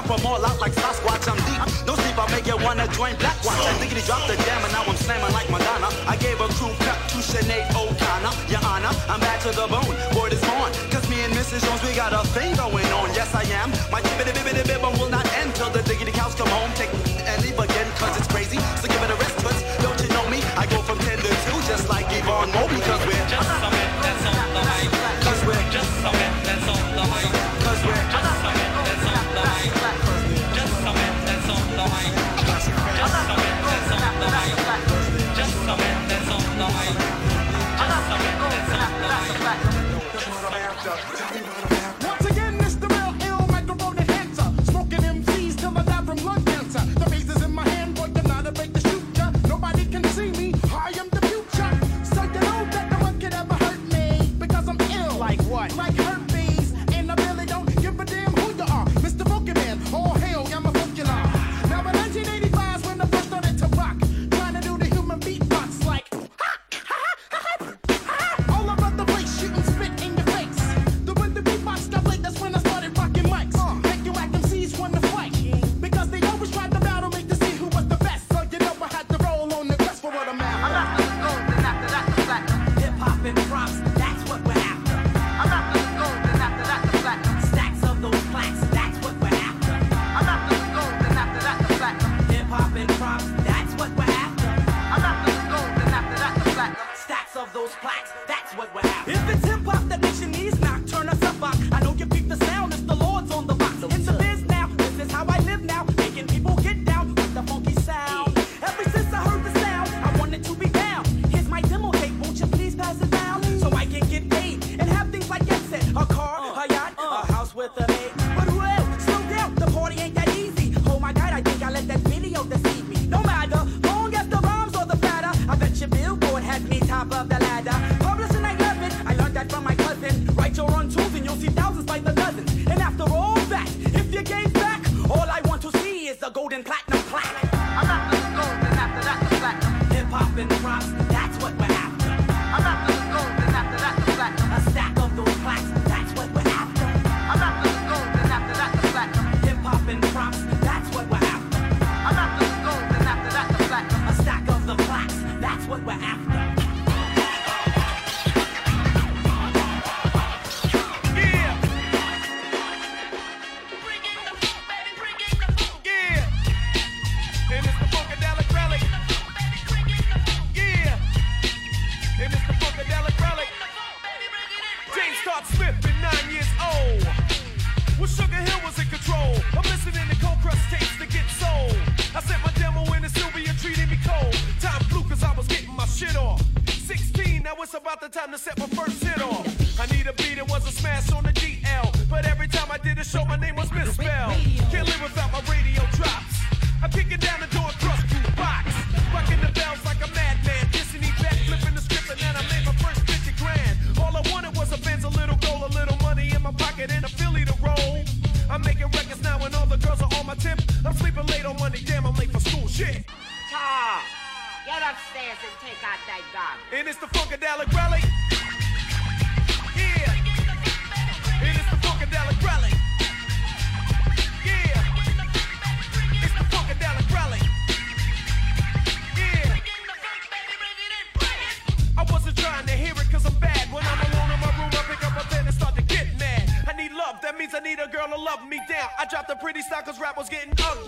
dump them all out like Sasquatch. I'm deep. No sleep, I make you wanna join Black Watch. I think he dropped the jam and now I'm slamming like Madonna. I gave a crew cut to Sinead O'Connor. Your Honor, I'm back to the bone. Word this born. Cause me and Mrs. Jones, we got a thing going on. Yes, I am. My bibbity bibbity bibble will not end till the diggity cows come home. Take and leave again cause it's crazy. So getting ugly.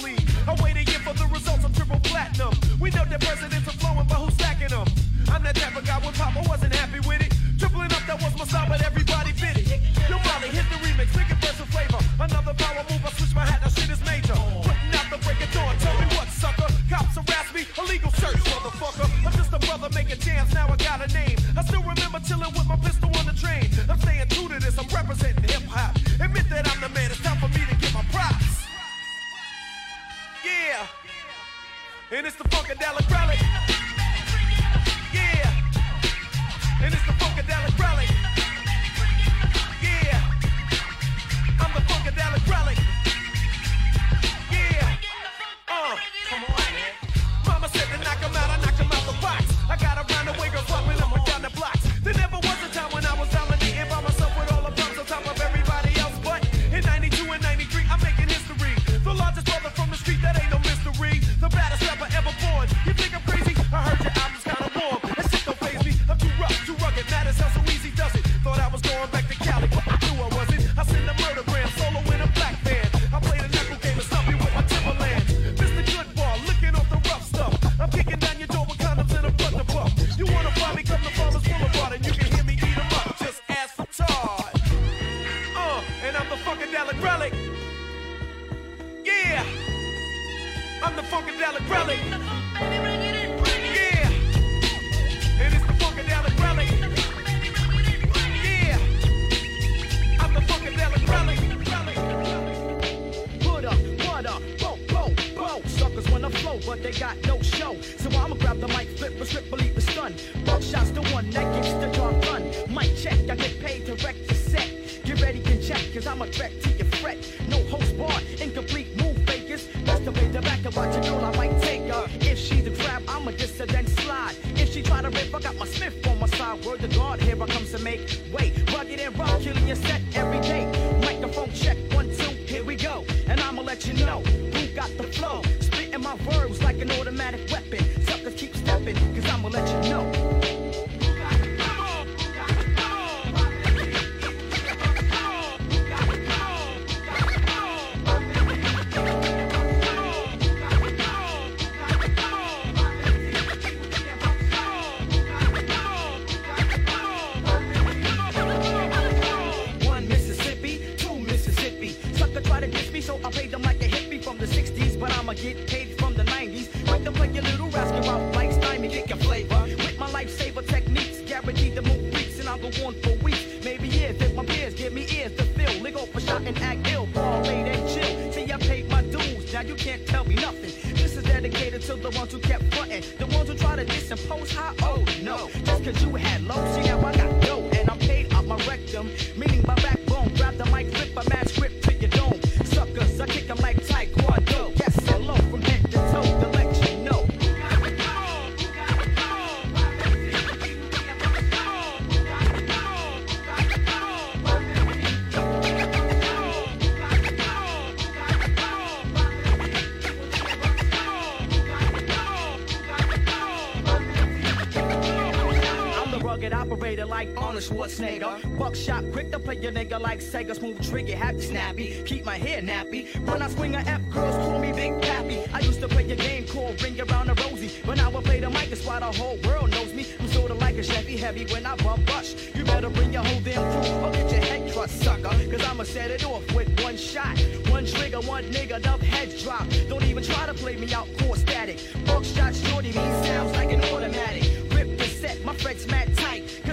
Operator like Arnold Schwarzenegger. Buckshot, quick to play your nigga like Sega. Smooth trigger, happy snappy. Keep my hair nappy. When I swing a F, girls call me Big Pappy. I used to play a game called Ring Around the Rosie. But now I play the mic, it's why the whole world knows me. I'm sorta like a Chevy Heavy when I bump rush. You better bring your whole damn crew or get your head crushed, sucker. Cause I'ma set it off with one shot. One trigger, one nigga, dub heads drop. Don't even try to play me out, core static. Buckshot shorty, me sounds like an automatic. Rip the set, my fret's mad tight.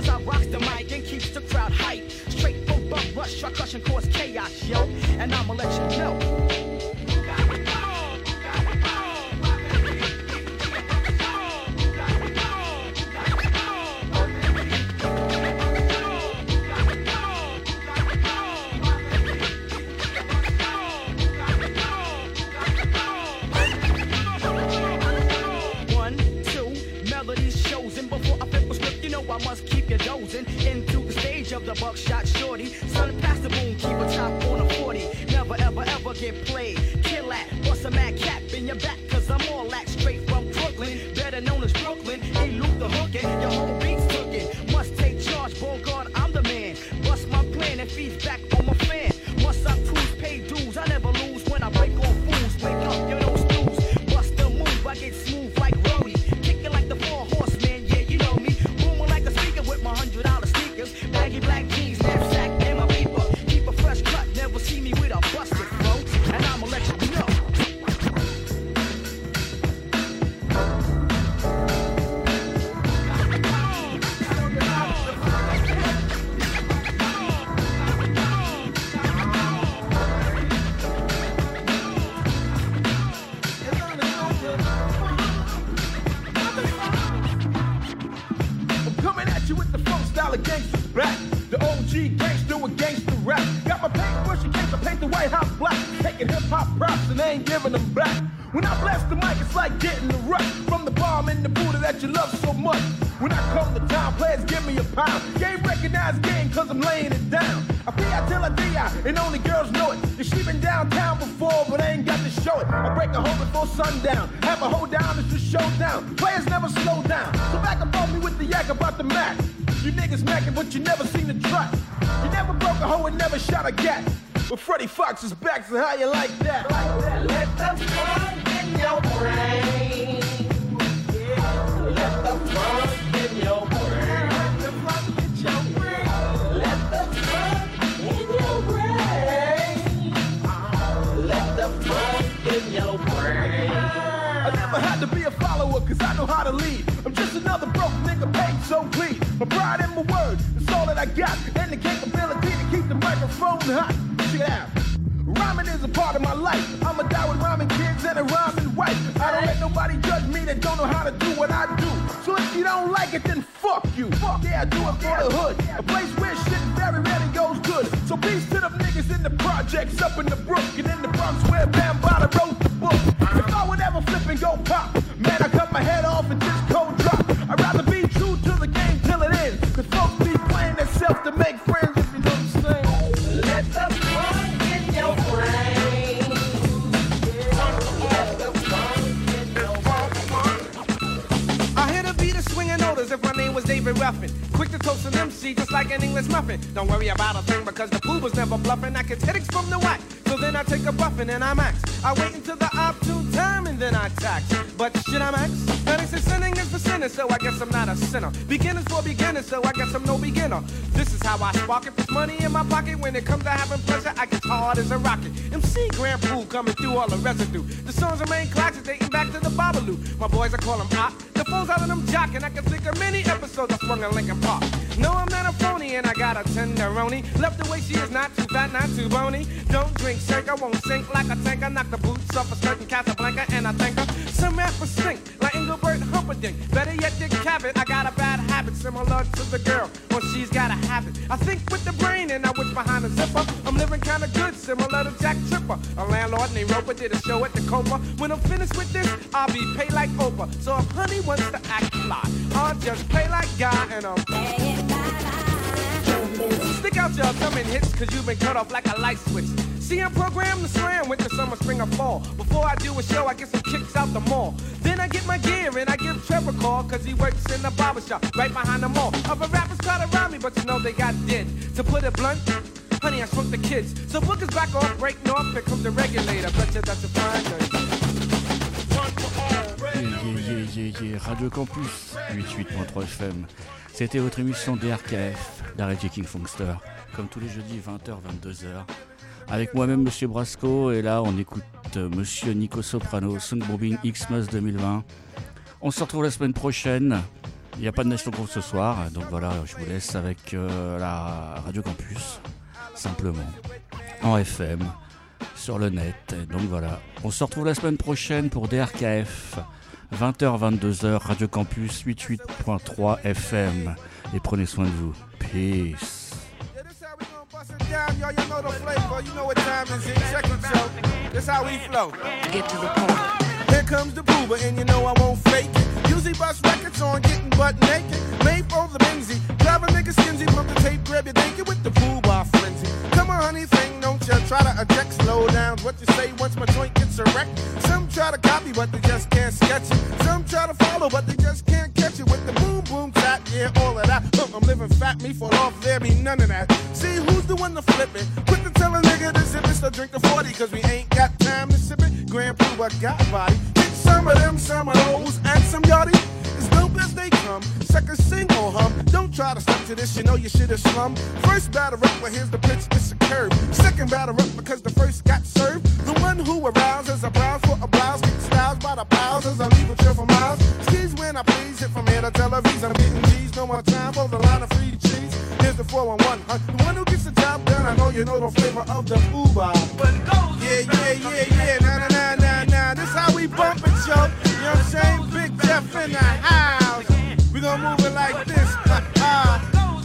I rocks the mic and keeps the crowd hype. Straight from bump rush, I crush and cause chaos, yo. And I'ma let you know. One, two, melodies chosen before I must keep of the buckshot shorty. Son, pass the boom, keep a top on a 40. Never ever ever get played. Kill that, bust a mad cap in your back, cause I'm all that straight from Brooklyn. Better known as Brooklyn. Elude the hookin', your whole beat's cooking. Must take charge, Bogart, I'm the man. Bust my plan and feeds back Is back, so how you like that? Let the funk in your brain. Let the funk in your brain. Let the funk in your brain. Let the funk in your brain. Let the funk in your brain. never had to be a follower, cause I know how to lead. I'm just another broke nigga paid, so please. My pride and my word, that's all that I got. And the capability to keep the microphone hot. Is a part of my life. I'ma die with rhyming kids and a rhyming wife. I don't let nobody judge me that don't know how to do what I do. So if you don't like it, then fuck you. Fuck yeah, I do it for the hood. A place where shit very rarely goes good. So peace to them niggas in the projects up in the Quick to toast an MC just like an English muffin. Don't worry about a thing because the boo was never bluffing. I can headaches from the whack. So then I take a buffin' and I max. I wait until the opportune time and then I tax. But should I max? That is sinning is for sinners, so I guess I'm not a sinner. Beginners for beginners, so I guess I'm no beginner. This is how I spark it. Put money in my pocket. When it comes to having pleasure, I get hard as a rocket. MC Grand Puba coming through all the residue. The songs remain classics dating back to the Babalu. My boys, I call them op. The phones out of them jock, and I can think of many episodes I swung in Lincoln Park. No, I'm not a phony, and I got a tenderoni. Left the way she is, not too fat, not too bony. Don't drink, shake, I won't sink like a tank. I knock the boots off a skirt in Casablanca, and I think her some rappers stink like Engelbert Humperdinck. Better yet, Dick Cavett. I got a bad habit similar to the girl when she's got a habit. I think with the brain, and I wish behind the zipper. I'm living kinda good, similar to Jack Tripper. A landlord named Roper did a show at the Copa. When I'm finished with this, I'll be paid like Oprah. So if honey wants to act fly, I'll just play like guy and I'm. Stick out your thumb and hits, cause you've been cut off like a light switch. See, I'm programmed to slam winter, summer, spring, or fall. Before I do a show, I get some kicks out the mall. Then I get my gear and I give Trevor a call, cause he works in the barber shop right behind the mall. Other rappers to rob me, but you know they got dead. To put it blunt, honey, I shrunk the kids. So bookers back off, breaking off, here comes the regulator. Bet you that's a fine yeah, yeah, yeah. Radio Campus 88.3 FM. C'était votre émission DRKF, d'Arrêt King Funkster, comme tous les jeudis 20h, 22h. Avec moi-même, Monsieur Brasco, et là on écoute euh, Monsieur Nico Soprano, Soundbombing Xmas 2020. On se retrouve la semaine prochaine. Il n'y a pas de Nation Group ce soir, donc voilà, je vous laisse avec euh, la Radio Campus, simplement, en FM, sur le net. Et donc voilà, on se retrouve la semaine prochaine pour DRKF. 20h, 22h, Radio Campus 88.3 FM. Et prenez soin de vous. Peace. Down, y'all. You know the flavor. You know what time is it? Check it, yo. This how we flow. Get to the point. Here comes the Puba, and you know I won't fake it. Usually bust records on getting butt naked. Made for the Benzie. Drive a nigga skinzy from the tape, grab your dinky with the pool bar frenzy. Come on, honey, thing, don't ya try to eject. Slow down, what you say once my joint gets erect. Some try to copy, but they just can't sketch it. Some try to follow, but they just can't catch it with the boom boom tap. Yeah, all of that. I'm living fat, me fall off, there be none of that. See who's the one to flip it? Quit to tell a nigga to zip it, so drink the 40, cause we ain't got time to sip it. Grand Puba, I got body. Get some of them, some of those, and some yachty. As dope as they come, second single hum. Don't try to stick to this, you know your shit is slum. First batter up, but here's the pitch, it's a curve. Second batter up because the first got served. The one who arouses a browse for a blouse, get styles by the pals as I leave a trail for miles. Skis when I please, hit from here to Tel Aviv. I'm getting No more time for the line of free cheese. Here's the 411, huh? The one who gets the job done, I know you know the flavor of the Uber. Yeah, yeah, yeah, yeah, nah, nah, nah, nah, nah. This how we bump it, yo. You know what I'm saying? Big Jeff in the house. We gonna move it like this.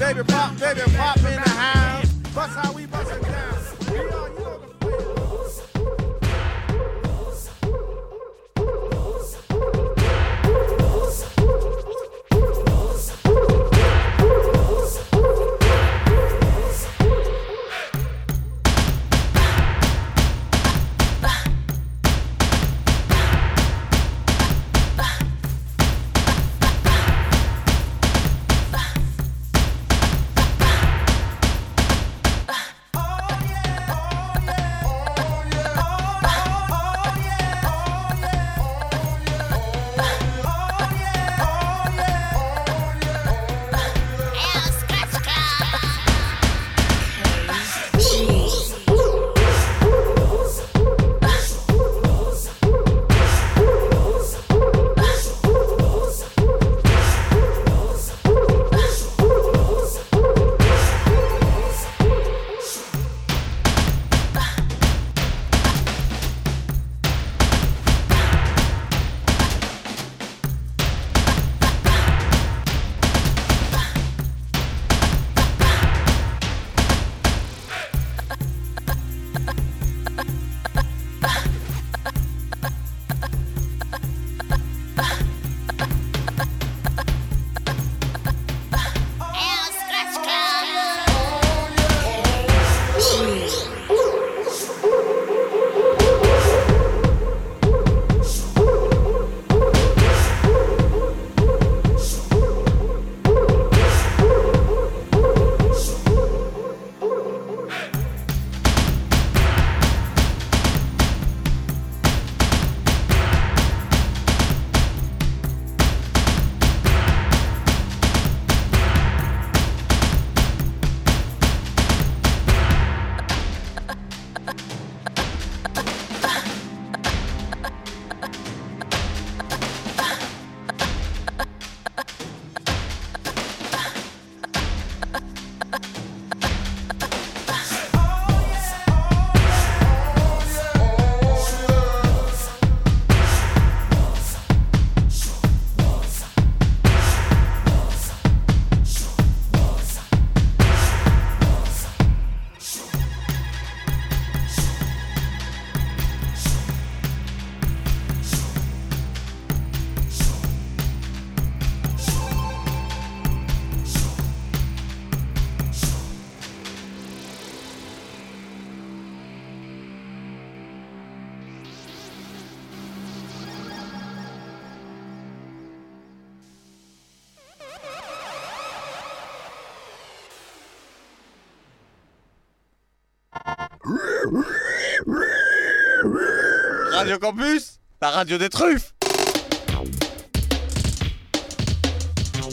Baby pop, baby pop in the house. Bust how we bust it down. Radio Campus, la radio des truffes.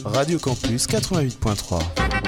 Radio Campus 88.3.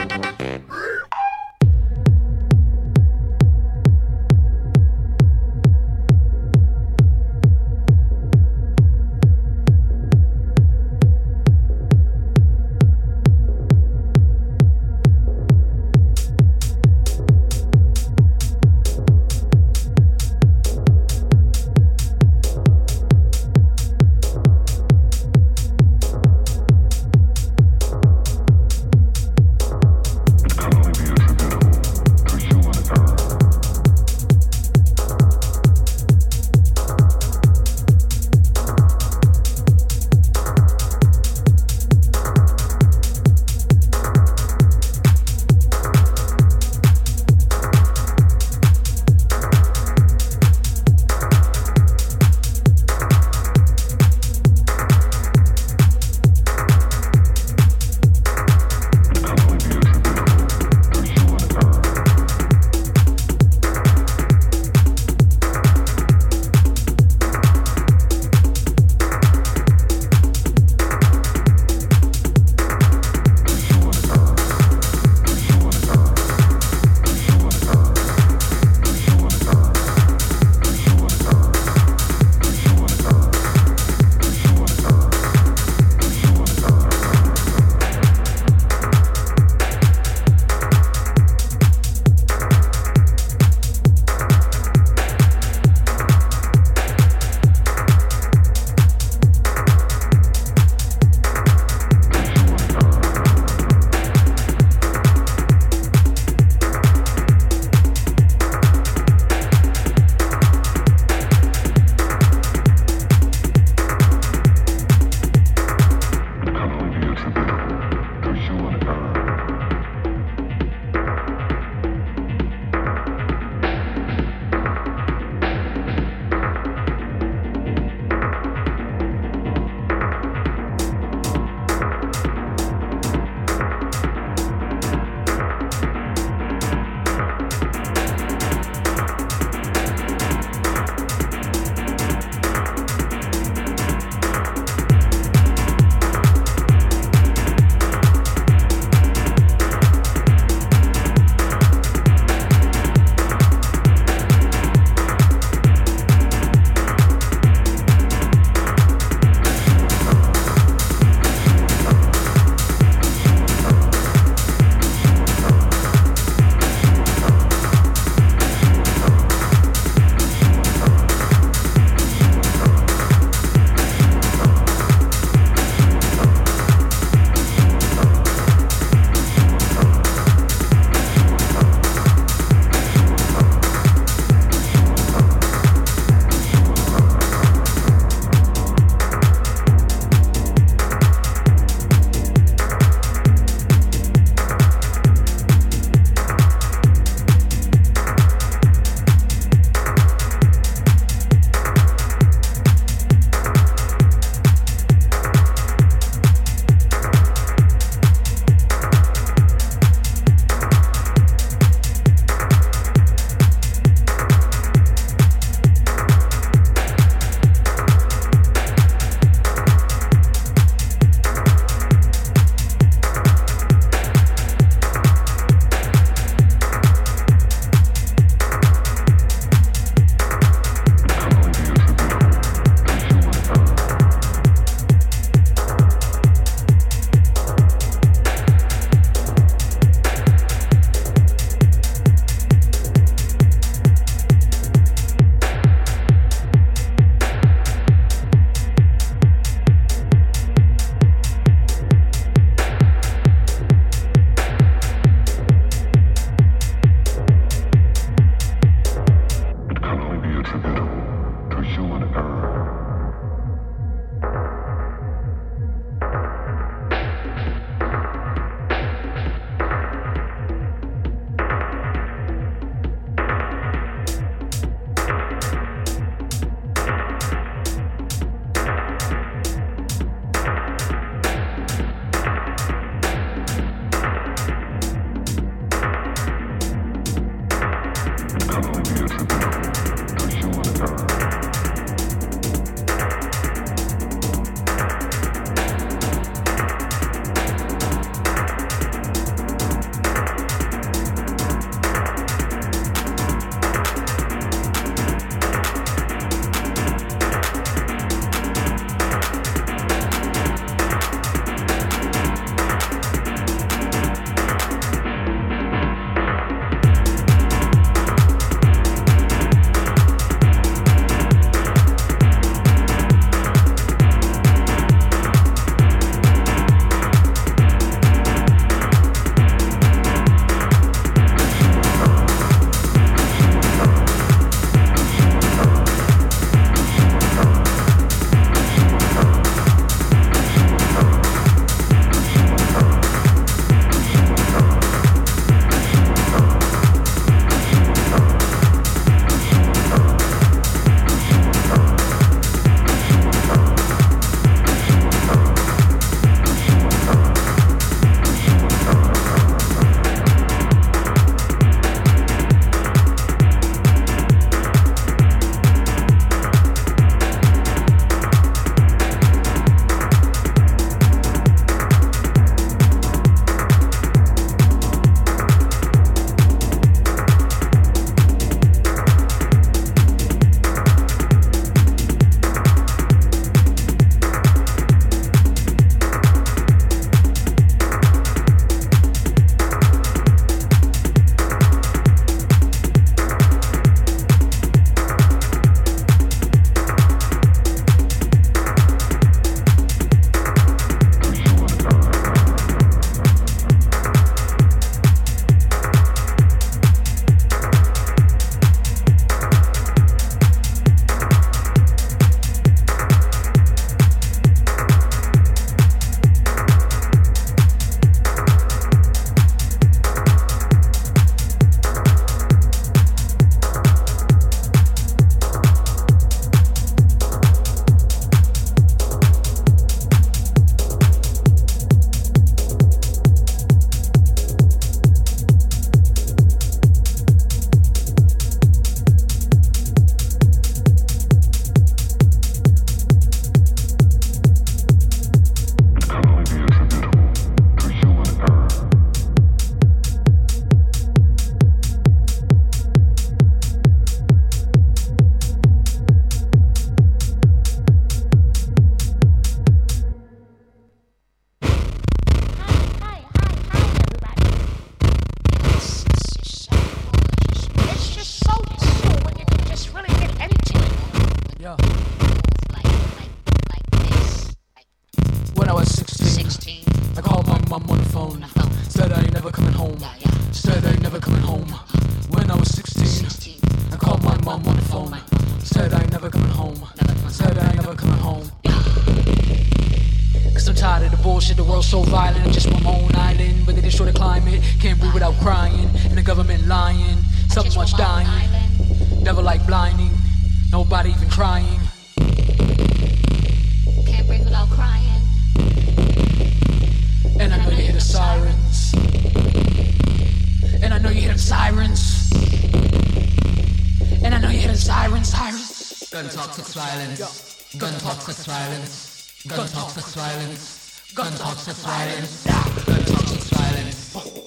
violence. Gun talk, sex violence. Gun talk, sex violence. Gun talk, sex violence.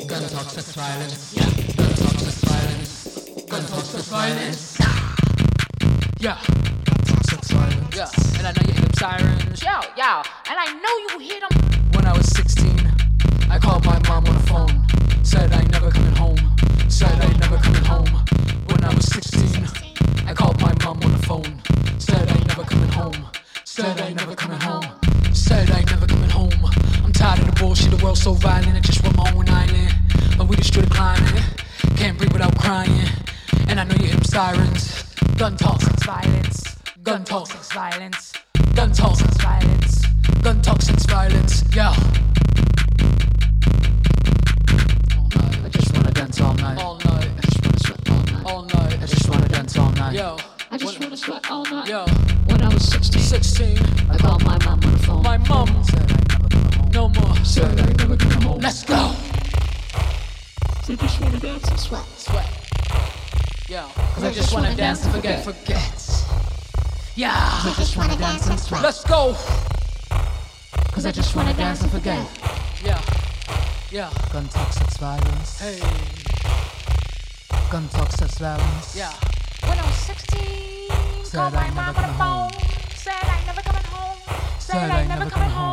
Gun talk, sex violence. Gun talk, sex violence. Gun talk, sex violence. Gun talk, sex violence. Yeah. Sex violence. Yeah. And I know you hear them sirens. Yo, yo, and I know you hear them. When I was 16, I called my mom on the phone. Said I ain't never coming home. Said I ain't never coming home. When I was 16, I called my mom on the phone. Said I ain't never coming home. Said I ain't never coming home. Said I ain't never coming home. I'm tired of the bullshit. The world's so violent. I just want my own island. But we just the climate. Can't breathe without crying. And I know you hear them sirens. Gun talk, sex violence. Gun talk, sex violence. Gun talk, sex violence. Gun talk, sex violence. Yeah. I just wanna dance all night. All night. I just wanna sweat all night. All night. I just wanna dance all night. Yo. I just wanna sweat all night. Yo. When I was 16, 16. I called my mom on the phone. My mom said I never come home. No more. Said I never come home. Let's go. I just wanna dance and sweat. Sweat. Yo. Cause I just wanna dance and forget. Forget. Yeah. I just wanna dance and sweat. Let's go. Cause I just wanna dance and forget. Yeah. Yeah. Gun talk, sex violence. Hey. Gun talk, sex violence. Yeah. When I was 16, Said called I my never on the phone. Said I never coming home. Said I ain't never coming home.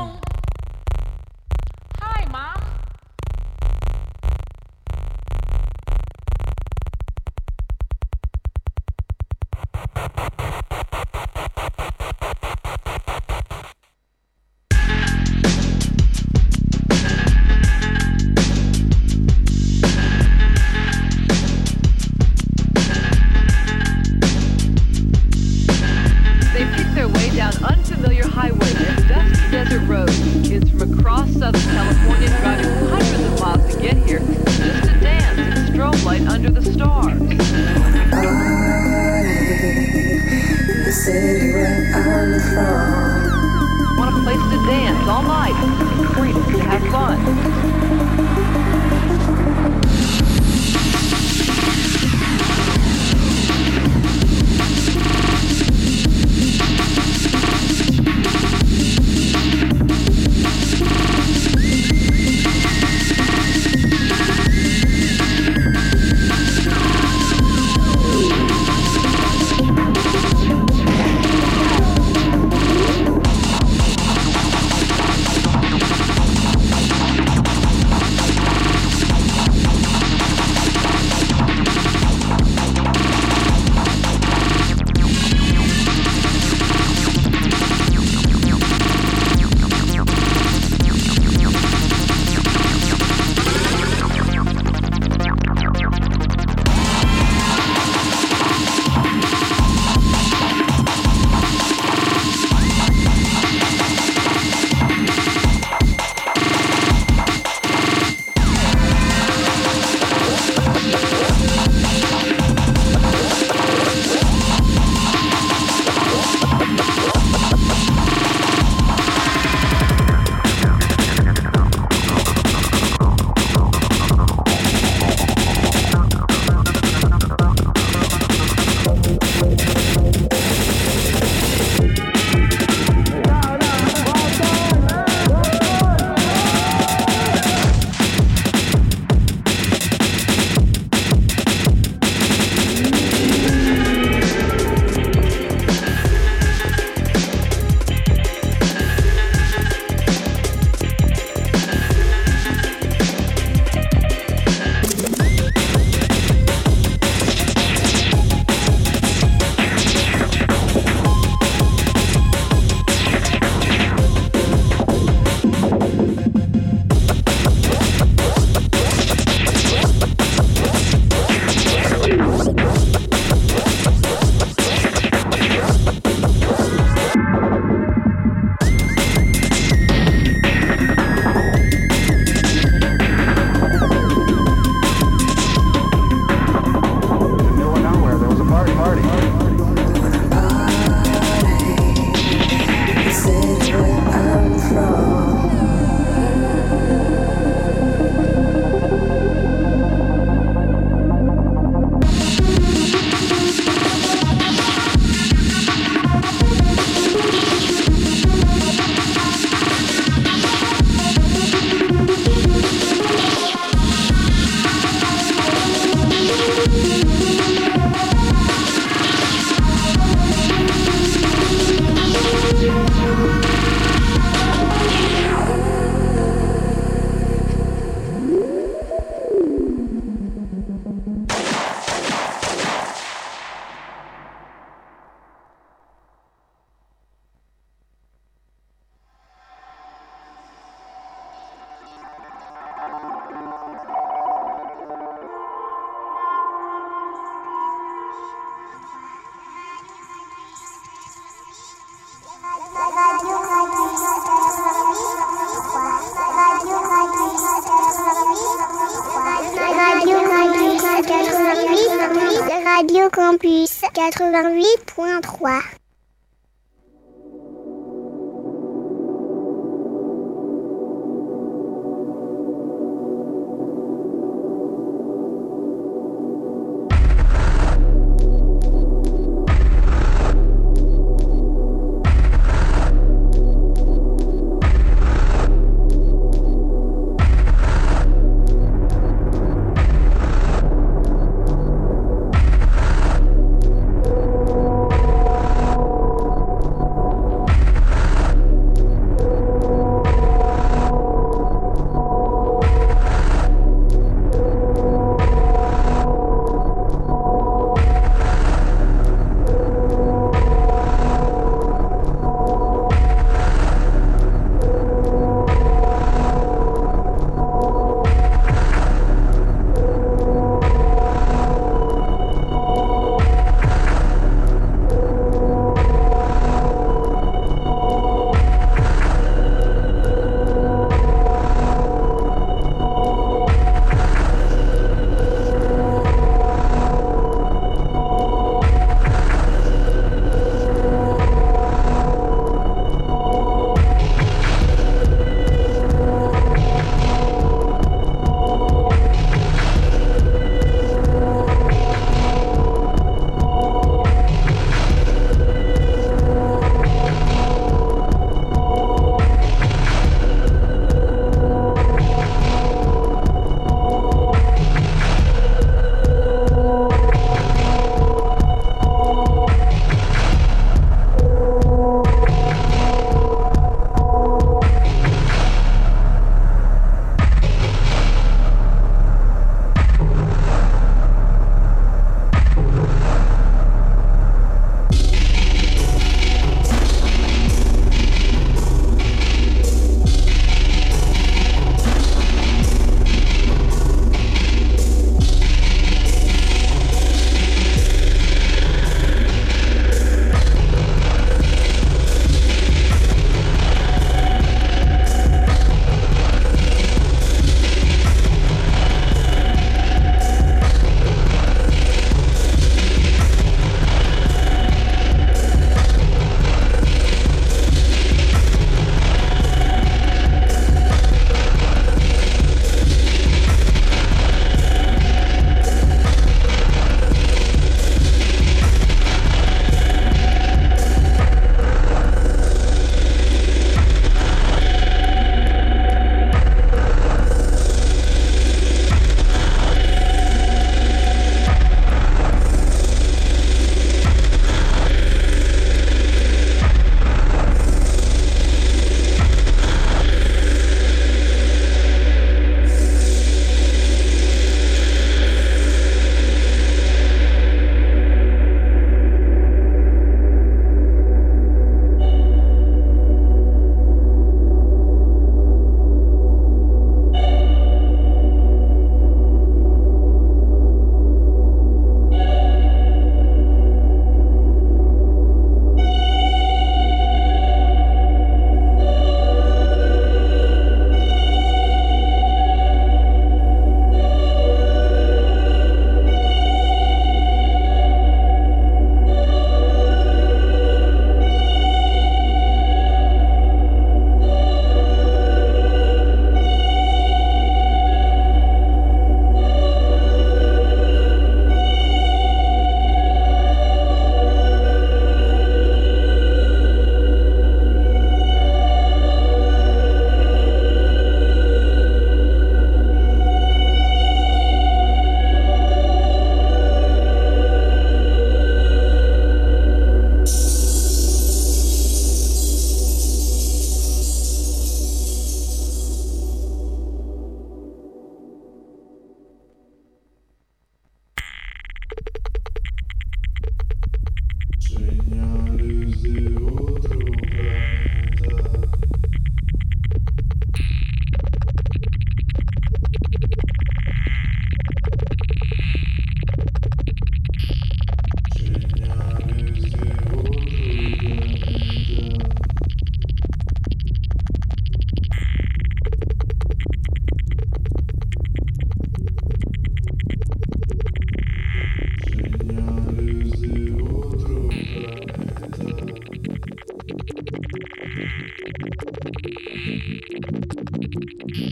88.3.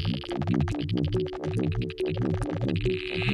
Thank you.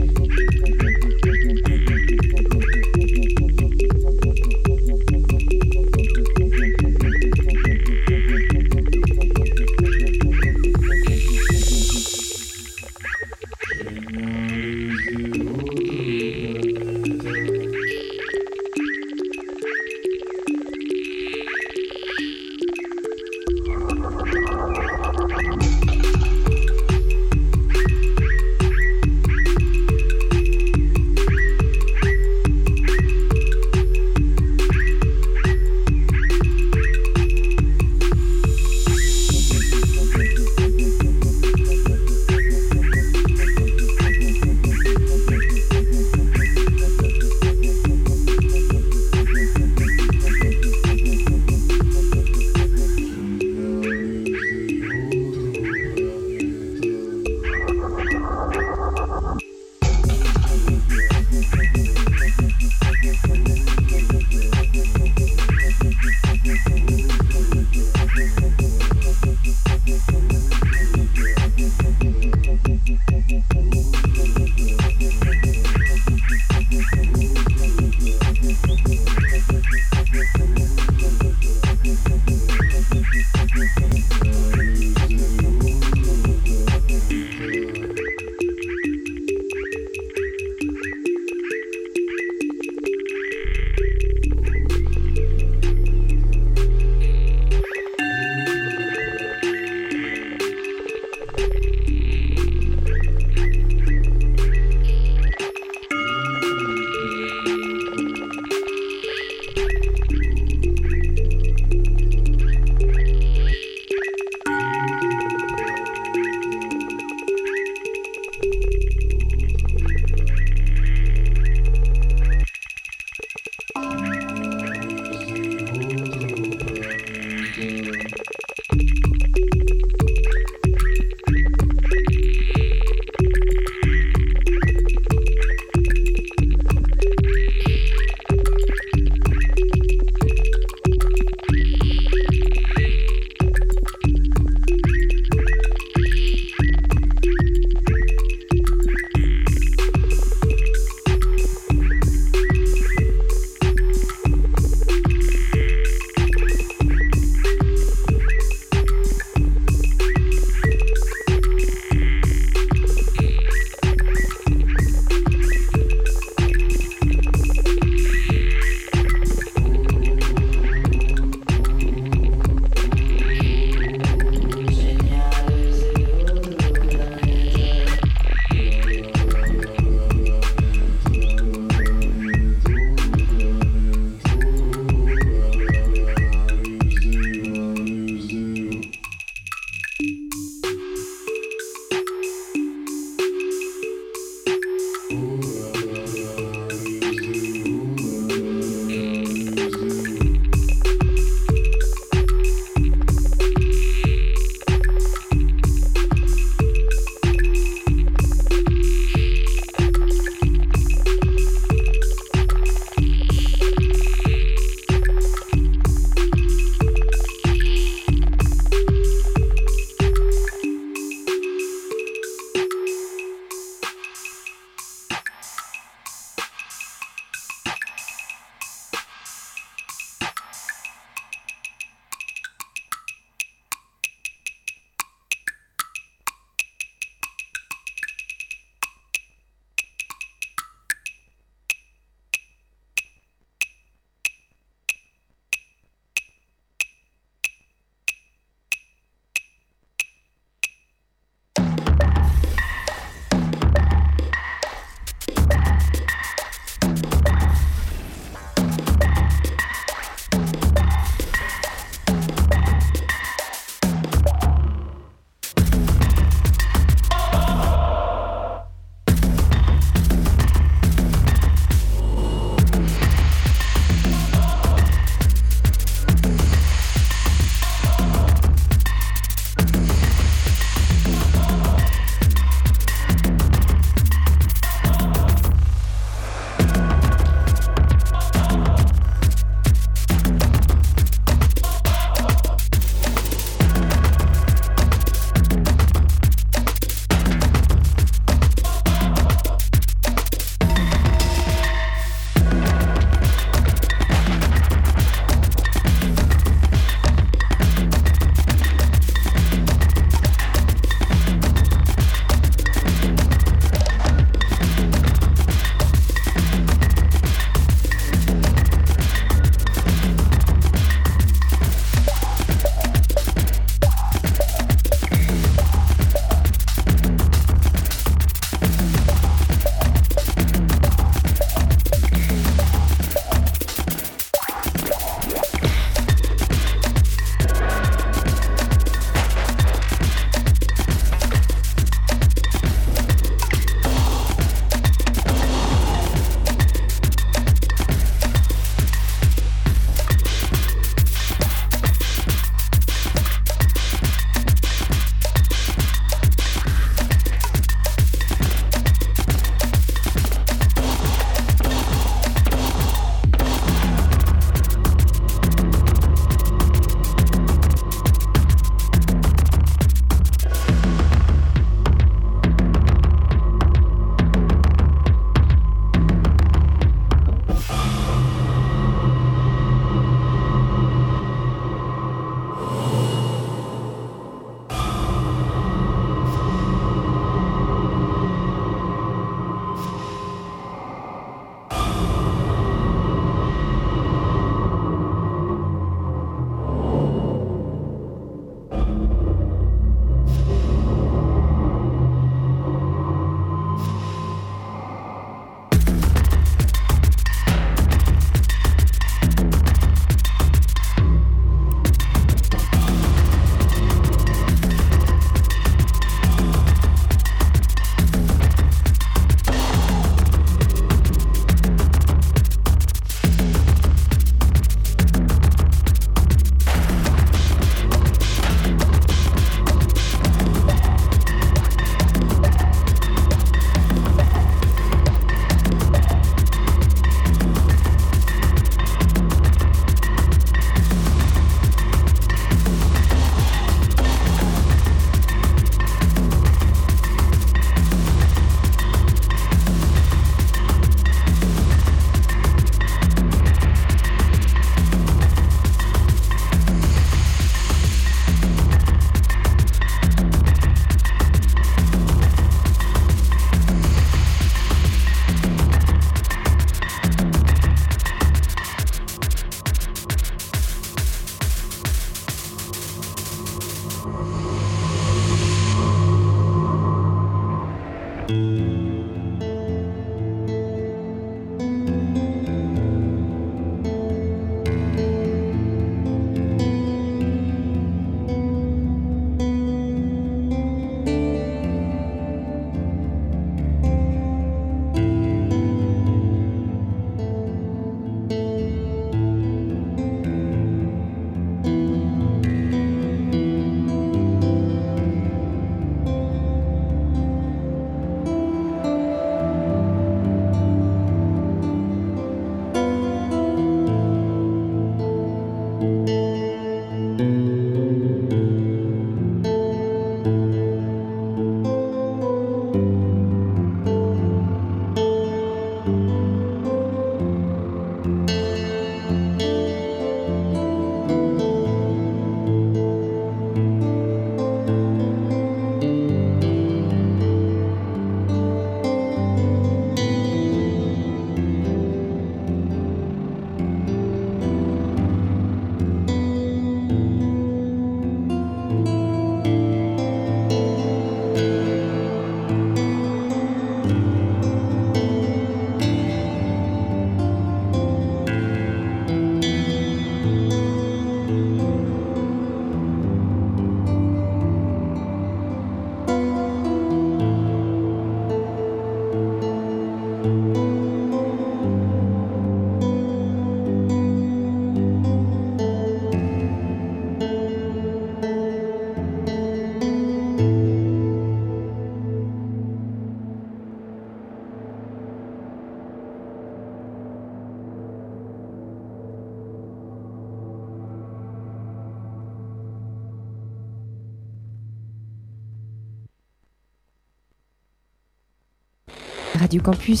Radio Campus.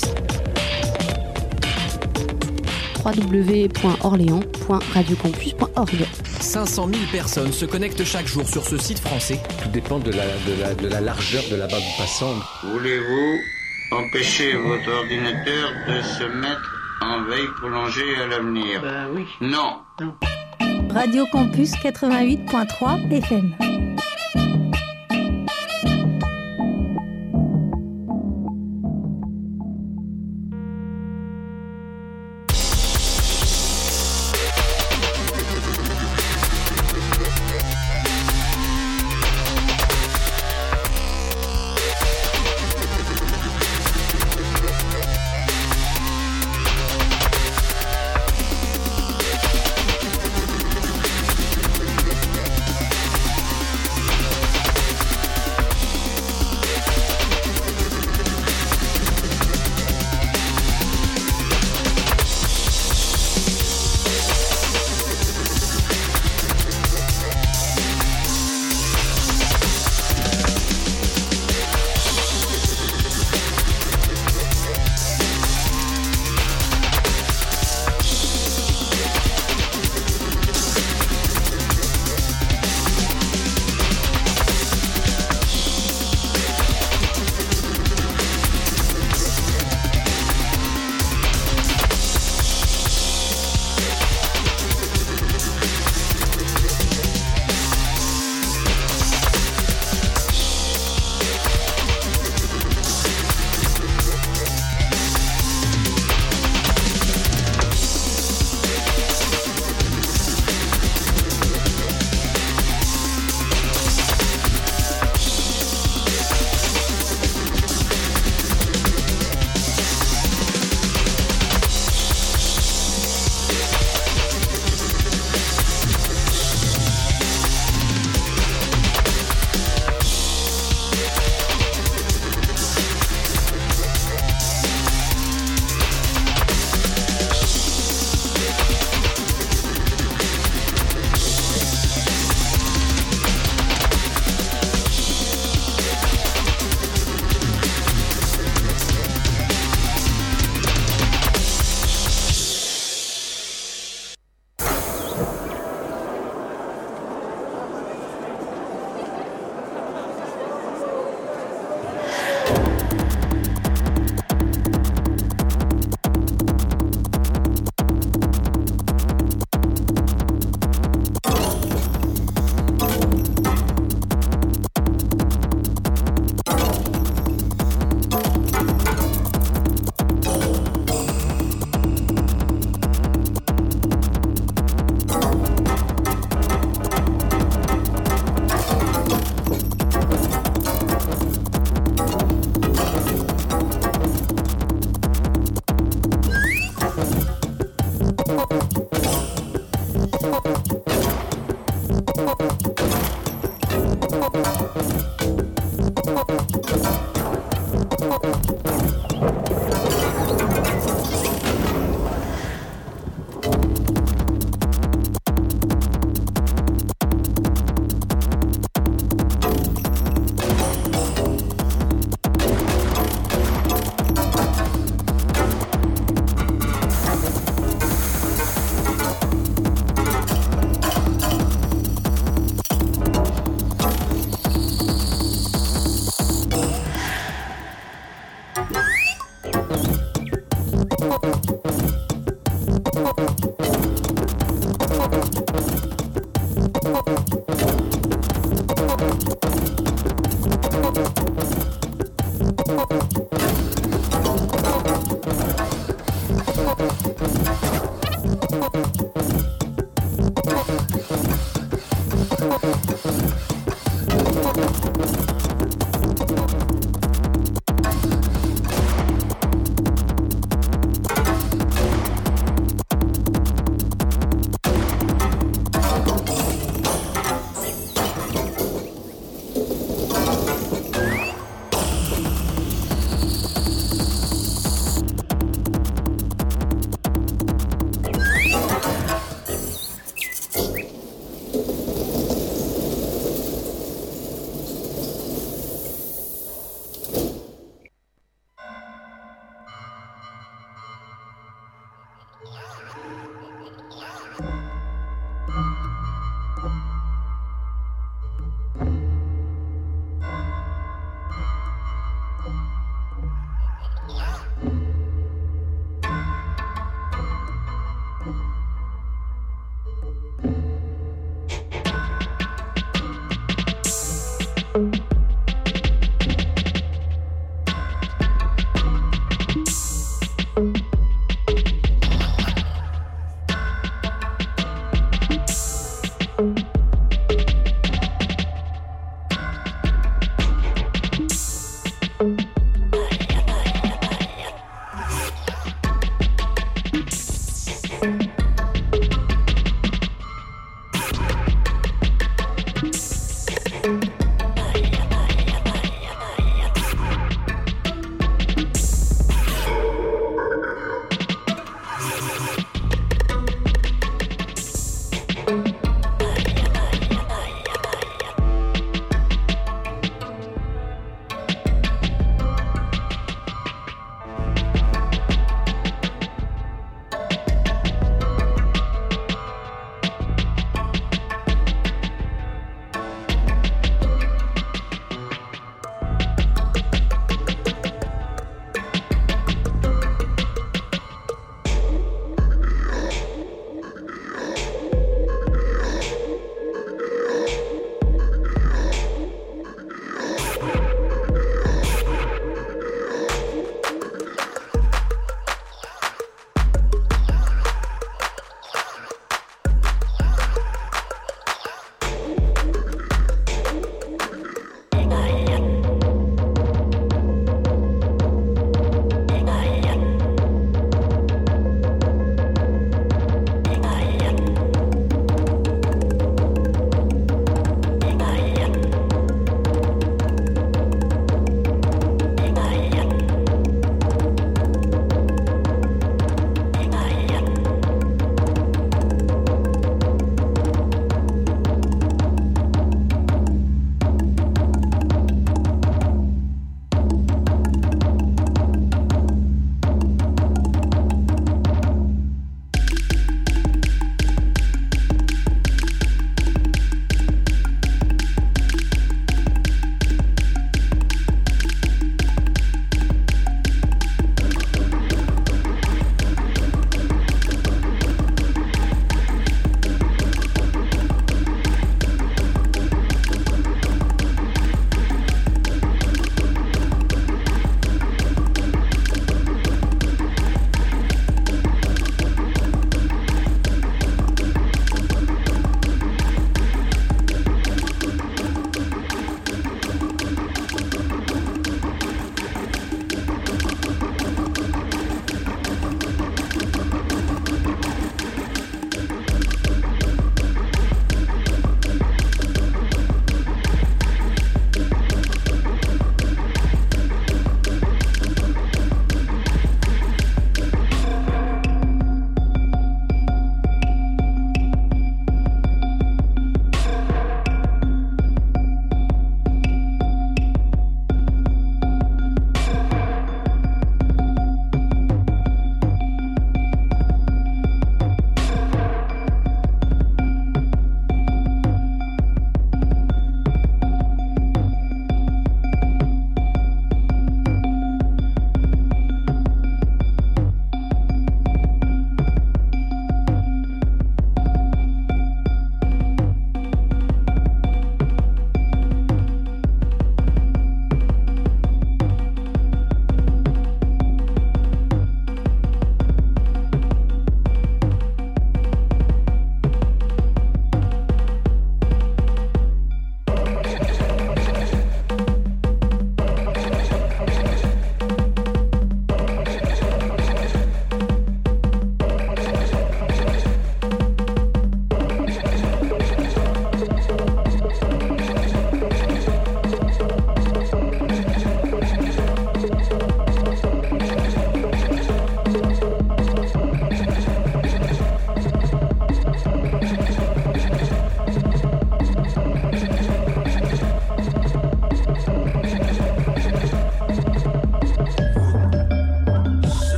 www.orléans.radiocampus.org 500 000 personnes se connectent chaque jour sur ce site français. Tout dépend de la, de la, de la largeur de la bande passante. Voulez-vous empêcher votre ordinateur de se mettre en veille prolongée à l'avenir? Bah oui. Non. Radio Campus 88.3 FM.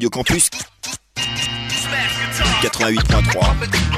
Radio Campus 88.3.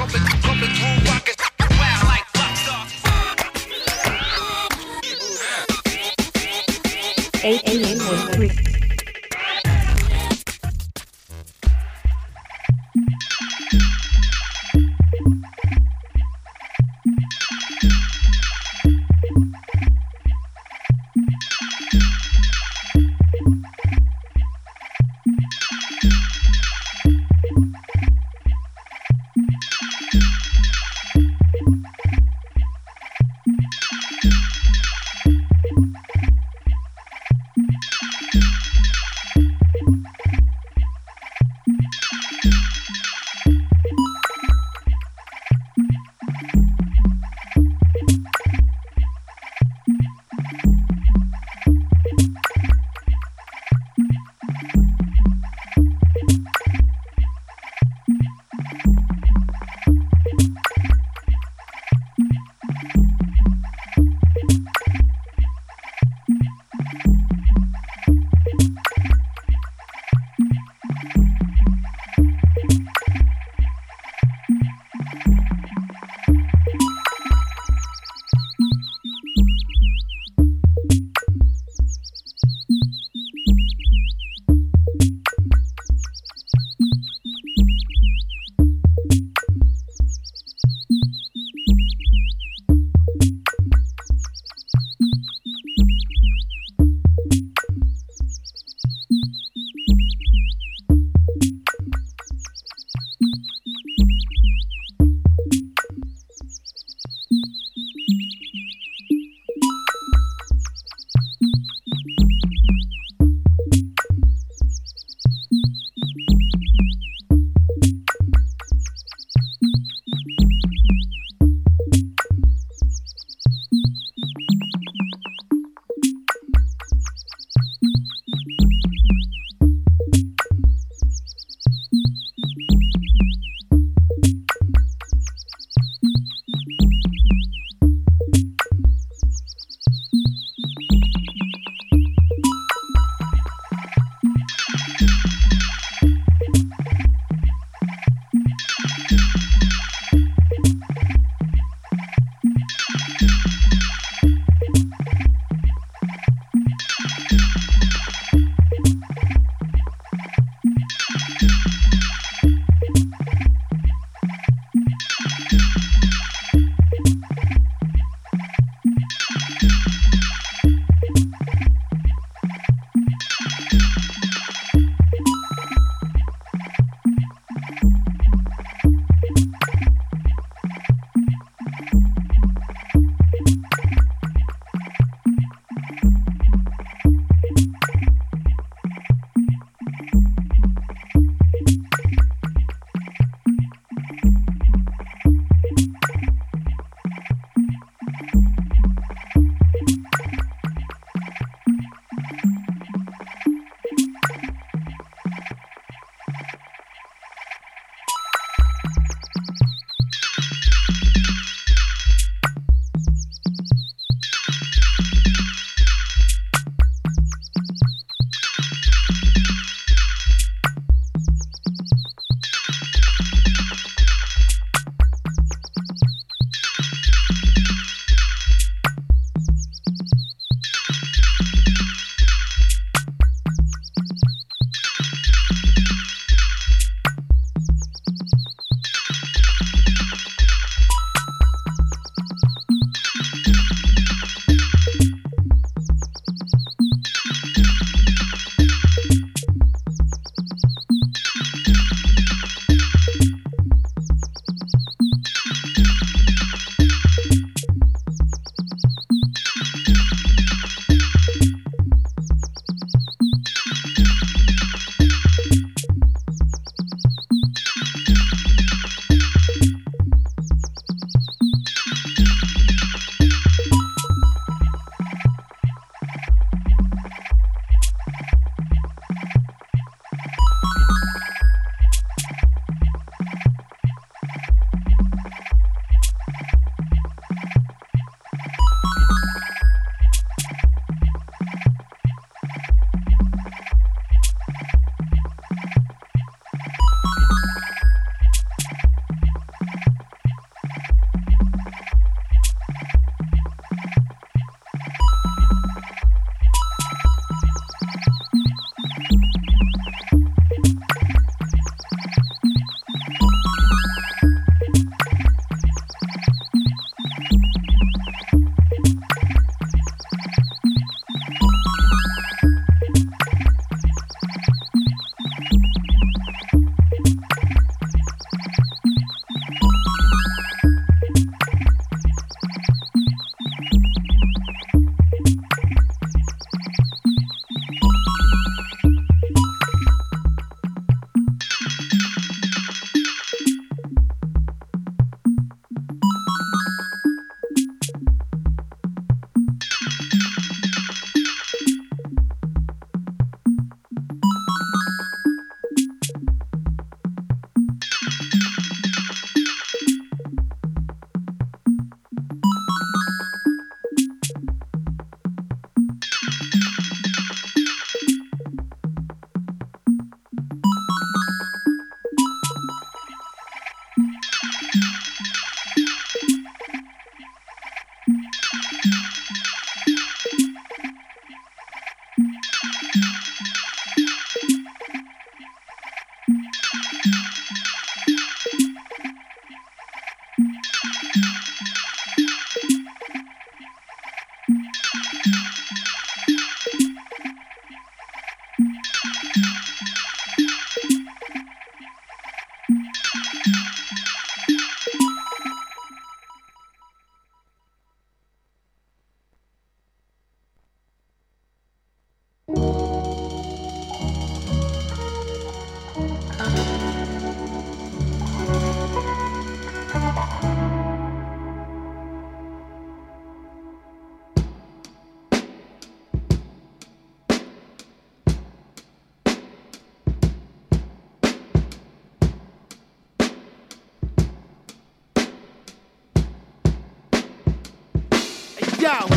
yo,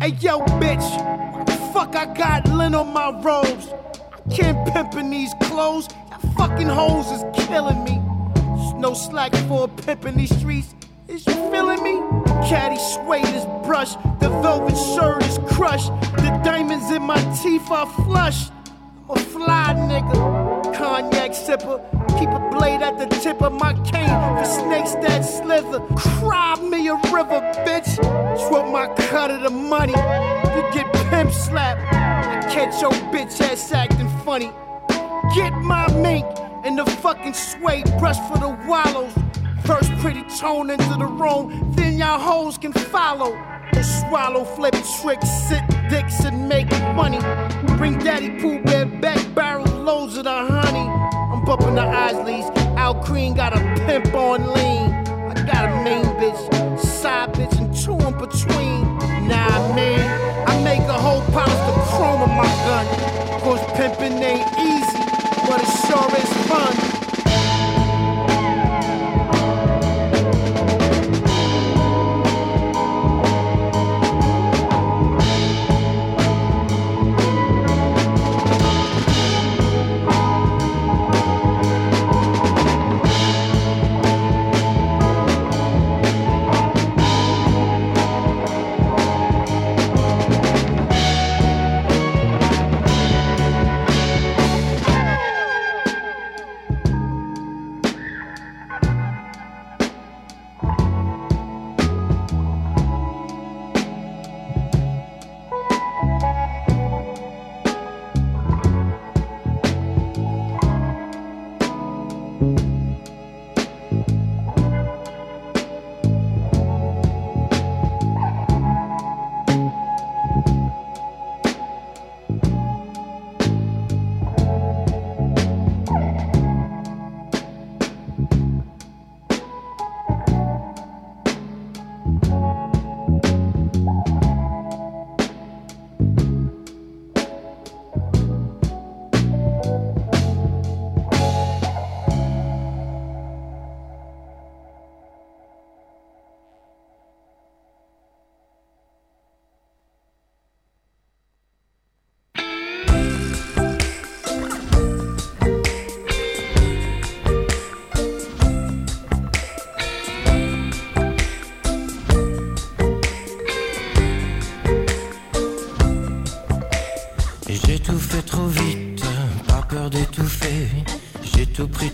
hey yo, bitch. Fuck I got lint on my robes? I can't pimp in these clothes. That fucking hoes is killing me. There's no slack for a pimp in these streets. Is you feeling me? Caddy suede is brushed. The velvet shirt is crushed. The diamonds in my teeth are flush. I'm a fly nigga. Cognac sipper. Keep a blade at the tip of my cane for snakes that slither. Cry me a river, bitch. Swap my cut of the money. You get pimp slapped. I catch your bitch ass acting funny. Get my mink and the fucking suede brush for the wallows. First Pretty Toney into the room, then y'all hoes can follow. Swallow, flip tricks, sit dicks and make money. Bring Daddy Pooh Bear back, barrel loads of the honey. I'm bumping the Isleys. Al Cream got a pimp on lean. I got a main bitch, side bitch, and two in between. Nah, man, I make a whole pound of chrome on my gun. Cause pimping ain't easy, but it sure is fun.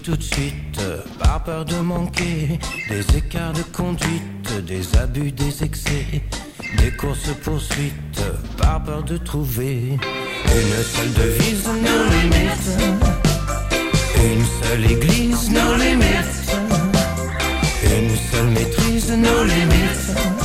Tout de suite, par peur de manquer. Des écarts de conduite, des abus, des excès. Des courses poursuites, par peur de trouver. Une seule devise, nos limites. Une seule église, nos limites. Une seule maîtrise, nos limites.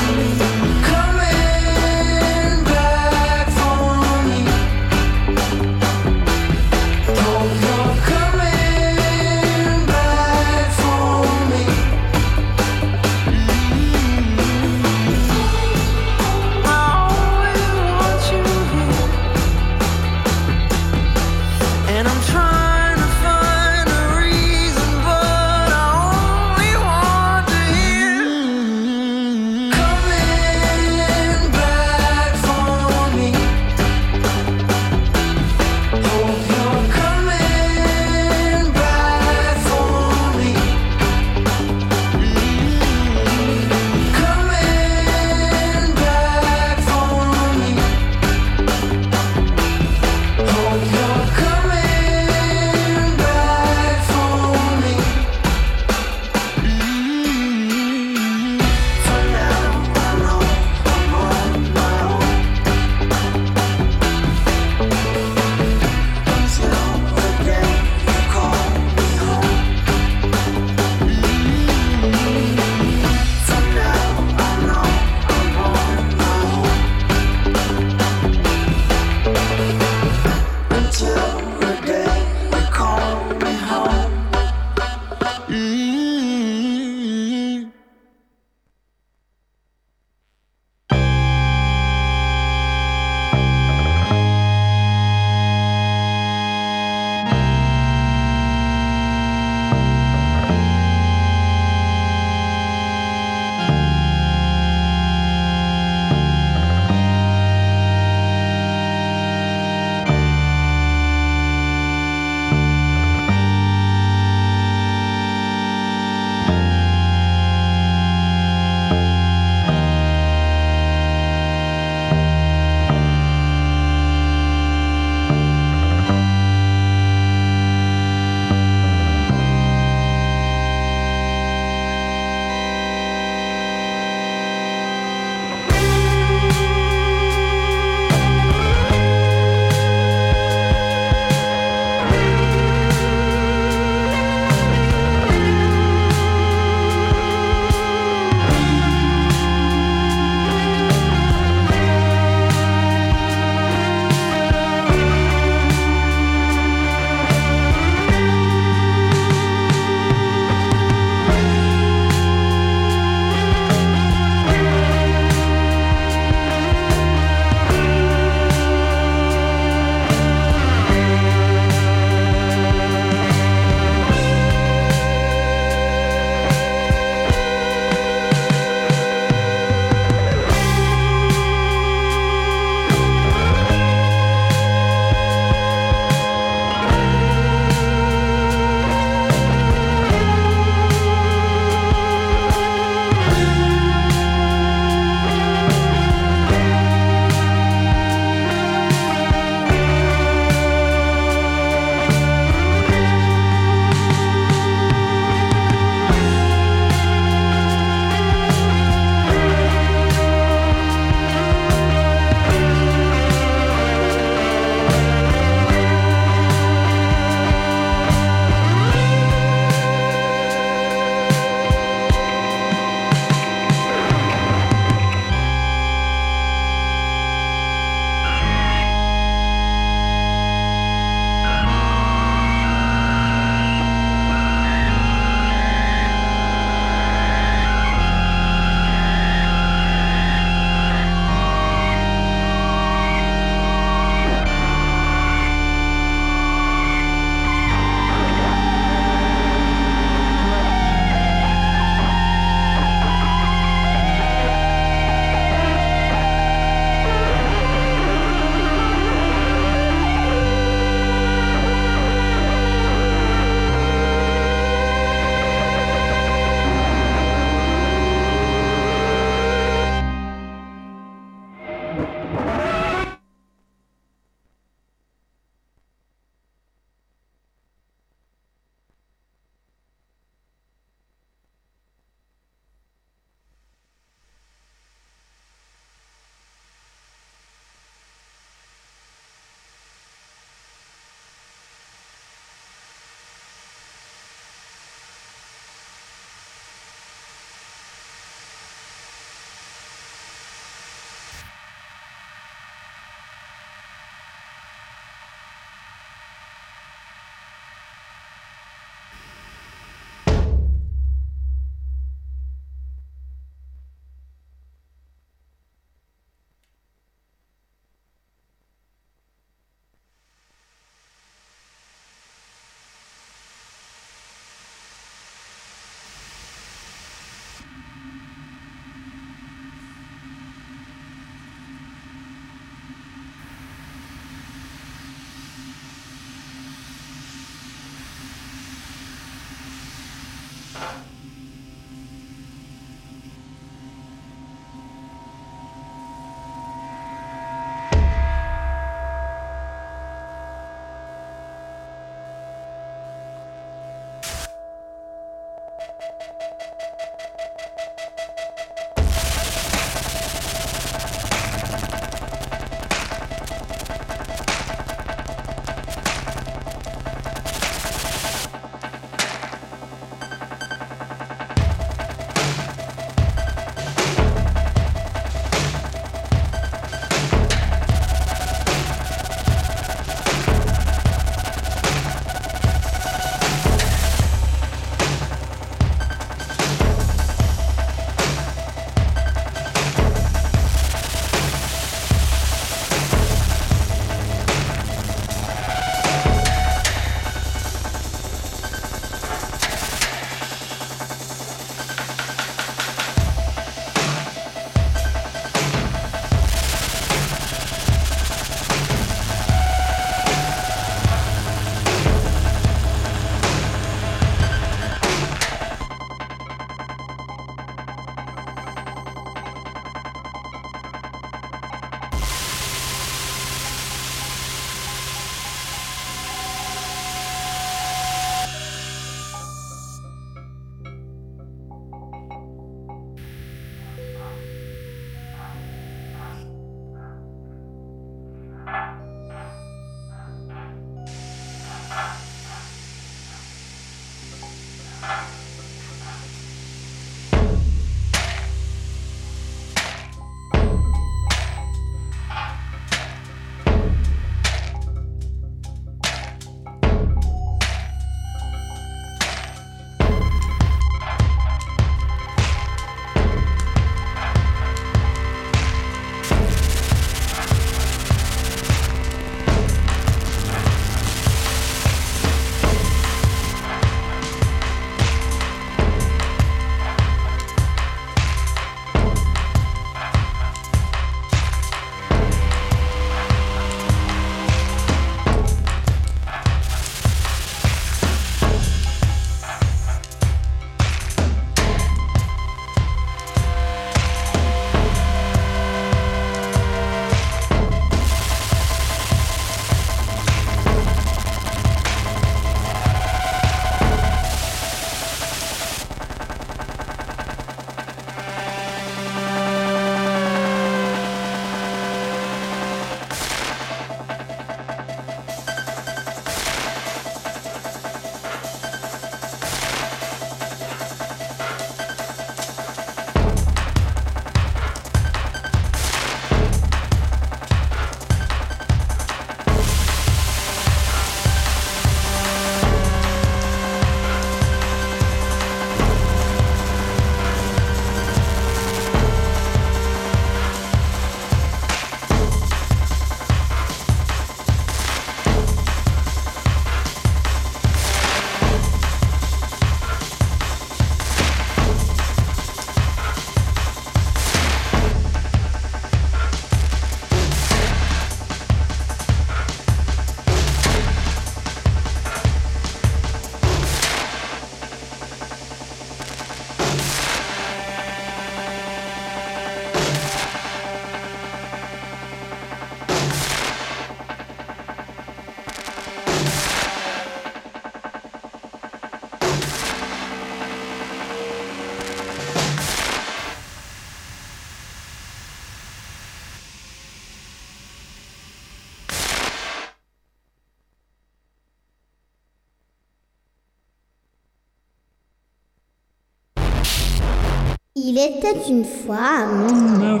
Il était une fois mon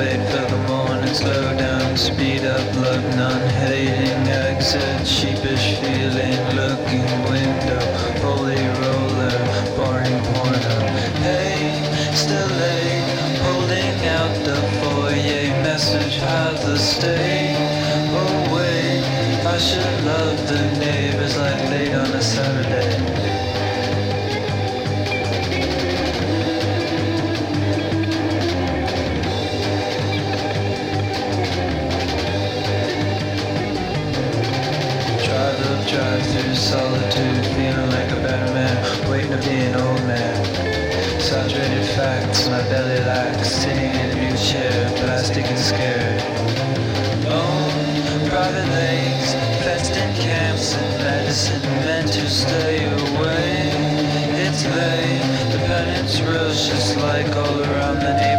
wait for the morning, slow down, speed up, look, non-hating, exit, sheepish feeling, looking window, holy roller, boring porno. Hey, still late, holding out the foyer, message has the stay. Oh wait, I should love the neighbors like late waiting to be old man. Saturated facts, my belly lacks, sitting in a new chair, plastic and scared. Oh, private lanes, fenced in camps and medicine meant to stay away. It's late, the penance rush just like all around the